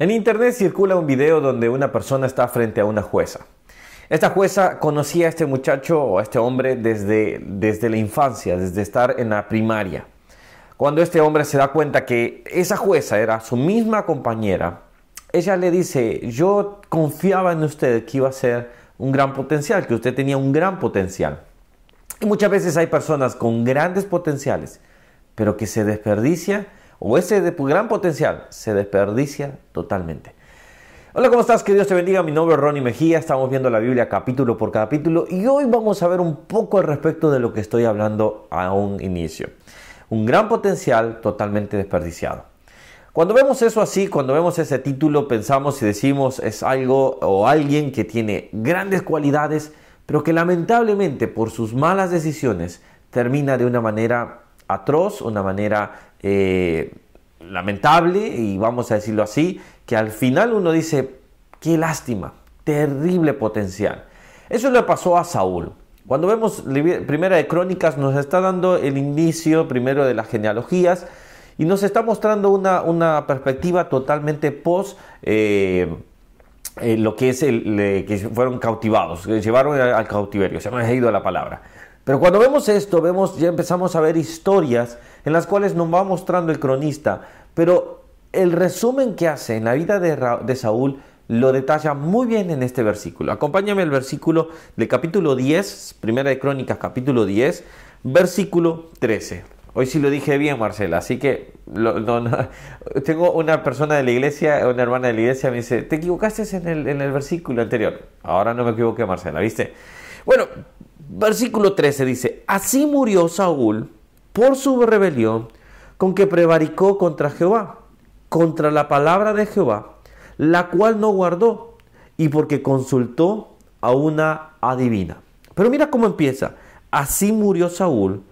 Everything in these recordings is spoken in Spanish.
En internet circula un video donde una persona está frente a una jueza. Esta jueza conocía a este muchacho o a este hombre desde, desde la infancia, desde estar en la primaria. Cuando este hombre se da cuenta que esa jueza era su misma compañera, ella le dice, yo confiaba en usted que iba a ser un gran potencial, que usted tenía un gran potencial. Y muchas veces hay personas con grandes potenciales, pero que se desperdicia o ese de gran potencial se desperdicia totalmente. Hola, ¿cómo estás? Que Dios te bendiga. Mi nombre es Ronnie Mejía. Estamos viendo la Biblia capítulo por capítulo y hoy vamos a ver un poco al respecto de lo que estoy hablando a un inicio. Un gran potencial totalmente desperdiciado. Cuando vemos eso así, cuando vemos ese título, pensamos y decimos es algo o alguien que tiene grandes cualidades, pero que lamentablemente por sus malas decisiones termina de una manera atroz, una manera eh, lamentable, y vamos a decirlo así, que al final uno dice, qué lástima, terrible potencial. Eso le pasó a Saúl. Cuando vemos Primera de Crónicas nos está dando el inicio primero de las genealogías y nos está mostrando una, una perspectiva totalmente post eh, eh, lo que es el que fueron cautivados, que llevaron al cautiverio, se me ha ido la palabra. Pero cuando vemos esto, vemos, ya empezamos a ver historias en las cuales nos va mostrando el cronista, pero el resumen que hace en la vida de, Saúl lo detalla muy bien en este versículo. Acompáñame al versículo del capítulo 10, primera de Crónicas, capítulo 10, versículo 13. Hoy sí lo dije bien, Marcela, así que tengo una persona de la iglesia, una hermana de la iglesia, me dice, te equivocaste en el, en el versículo anterior. Ahora no me equivoqué, Marcela, ¿viste? Bueno, versículo 13 dice, así murió Saúl por su rebelión con que prevaricó contra Jehová, contra la palabra de Jehová, la cual no guardó, y porque consultó a una adivina. Pero mira cómo empieza. Así murió Saúl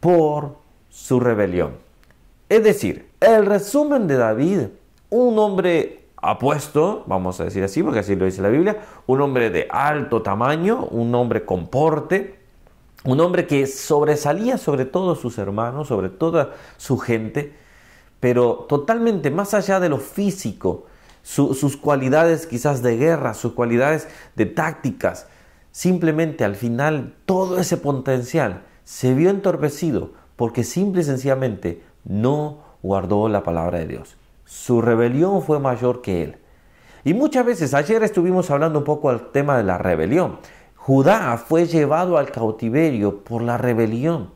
por su rebelión. Es decir, el resumen de David, un hombre apuesto, vamos a decir así, porque así lo dice la Biblia, un hombre de alto tamaño, un hombre con porte, un hombre que sobresalía sobre todos sus hermanos, sobre toda su gente, pero totalmente más allá de lo físico, sus cualidades quizás de guerra, sus cualidades de tácticas, simplemente al final todo ese potencial se vio entorpecido porque simple y sencillamente no guardó la palabra de Dios. Su rebelión fue mayor que él. Y muchas veces, ayer estuvimos hablando un poco al tema de la rebelión. Judá fue llevado al cautiverio por la rebelión.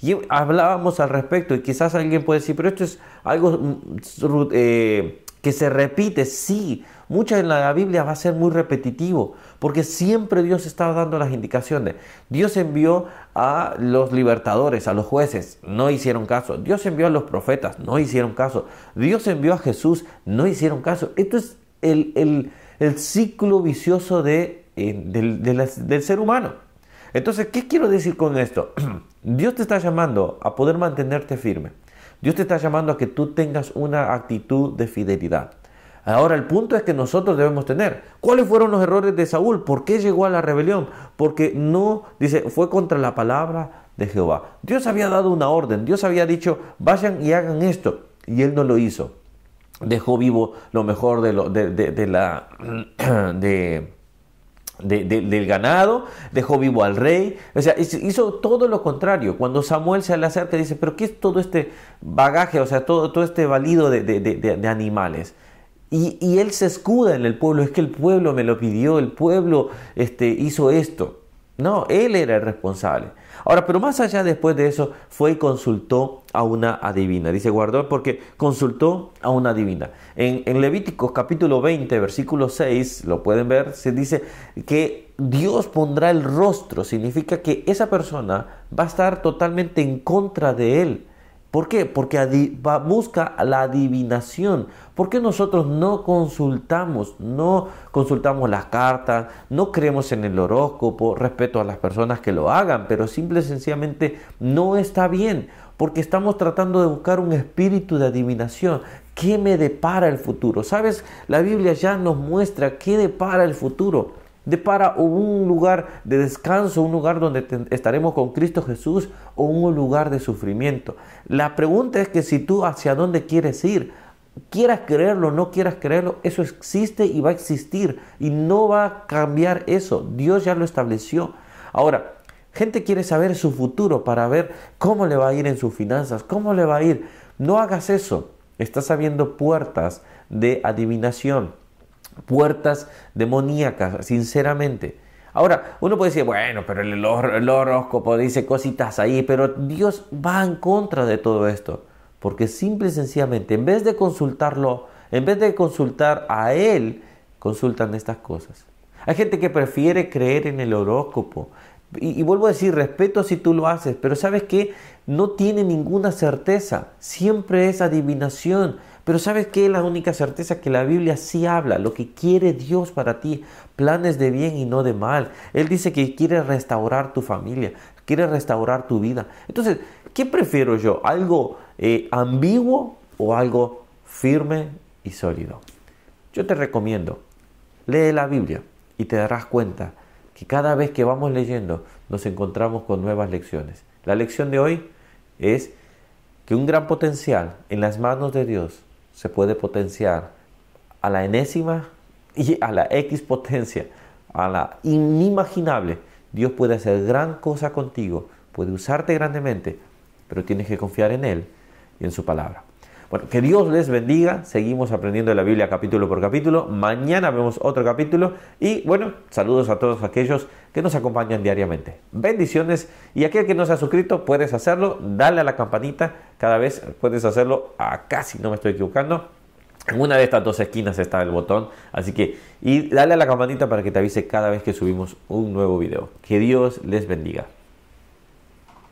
Y hablábamos al respecto y quizás alguien puede decir, pero esto es algo mm, eh, que se repite. Sí, mucha en la Biblia va a ser muy repetitivo, porque siempre Dios estaba dando las indicaciones. Dios envió a los libertadores, a los jueces, no hicieron caso. Dios envió a los profetas, no hicieron caso. Dios envió a Jesús, no hicieron caso. Esto es el, ciclo vicioso de, eh, del ser humano. Entonces, ¿qué quiero decir con esto? Dios te está llamando a poder mantenerte firme. Dios te está llamando a que tú tengas una actitud de fidelidad. Ahora el punto es que nosotros debemos tener. ¿Cuáles fueron los errores de Saúl? ¿Por qué llegó a la rebelión? Porque no, dice, fue contra la palabra de Jehová. Dios había dado una orden, Dios había dicho, vayan y hagan esto, y él no lo hizo. Dejó vivo lo mejor de, lo, de, la... de del ganado, dejó vivo al rey, o sea, hizo todo lo contrario. Cuando Samuel se le acerca dice, pero ¿qué es todo este bagaje, o sea, todo, todo este valido de, animales? Y, él se escuda en el pueblo, es que el pueblo me lo pidió, el pueblo este, hizo esto. No, él era el responsable. Ahora, pero más allá después de eso, fue y consultó a una adivina. Dice, guardó porque consultó a una adivina. En, en Levíticos capítulo 20, versículo 6, lo pueden ver, se dice que Dios pondrá el rostro. Significa que esa persona va a estar totalmente en contra de él. ¿Por qué? Porque busca la adivinación. ¿Por qué nosotros no consultamos? No consultamos las cartas, no creemos en el horóscopo, respeto a las personas que lo hagan, pero simple y sencillamente no está bien, porque estamos tratando de buscar un espíritu de adivinación. ¿Qué me depara el futuro? ¿Sabes? La Biblia ya nos muestra qué depara el futuro depara un lugar de descanso, un lugar donde estaremos con Cristo Jesús o un lugar de sufrimiento. La pregunta es que si tú hacia dónde quieres ir, quieras creerlo, no quieras creerlo, eso existe y va a existir y no va a cambiar eso. Dios ya lo estableció. Ahora, gente quiere saber su futuro para ver cómo le va a ir en sus finanzas, cómo le va a ir. No hagas eso. Estás abriendo puertas de adivinación, puertas demoníacas, sinceramente. Ahora, uno puede decir, bueno, pero el, el horóscopo dice cositas ahí, pero Dios va en contra de todo esto. Porque simple y sencillamente, en vez de consultarlo, en vez de consultar a Él, consultan estas cosas. Hay gente que prefiere creer en el horóscopo. Y, vuelvo a decir, respeto si tú lo haces, pero sabes que no tiene ninguna certeza. Siempre es adivinación. Pero sabes que la única certeza que la Biblia sí habla, lo que quiere Dios para ti, planes de bien y no de mal. Él dice que quiere restaurar tu familia, quiere restaurar tu vida. Entonces, ¿qué prefiero yo? ¿Algo eh, ambiguo o algo firme y sólido? Yo te recomiendo, lee la Biblia y te darás cuenta que cada vez que vamos leyendo nos encontramos con nuevas lecciones. La lección de hoy es que un gran potencial en las manos de Dios se puede potenciar a la enésima y a la X potencia, a la inimaginable. Dios puede hacer gran cosa contigo, puede usarte grandemente, pero tienes que confiar en Él y en su palabra. Bueno, que Dios les bendiga. Seguimos aprendiendo la Biblia capítulo por capítulo. Mañana vemos otro capítulo. Y bueno, saludos a todos aquellos que nos acompañan diariamente. Bendiciones. Y aquel que no se ha suscrito, puedes hacerlo. Dale a la campanita. Cada vez puedes hacerlo. Acá, si no me estoy equivocando. En una de estas dos esquinas está el botón. Así que, y dale a la campanita para que te avise cada vez que subimos un nuevo video. Que Dios les bendiga.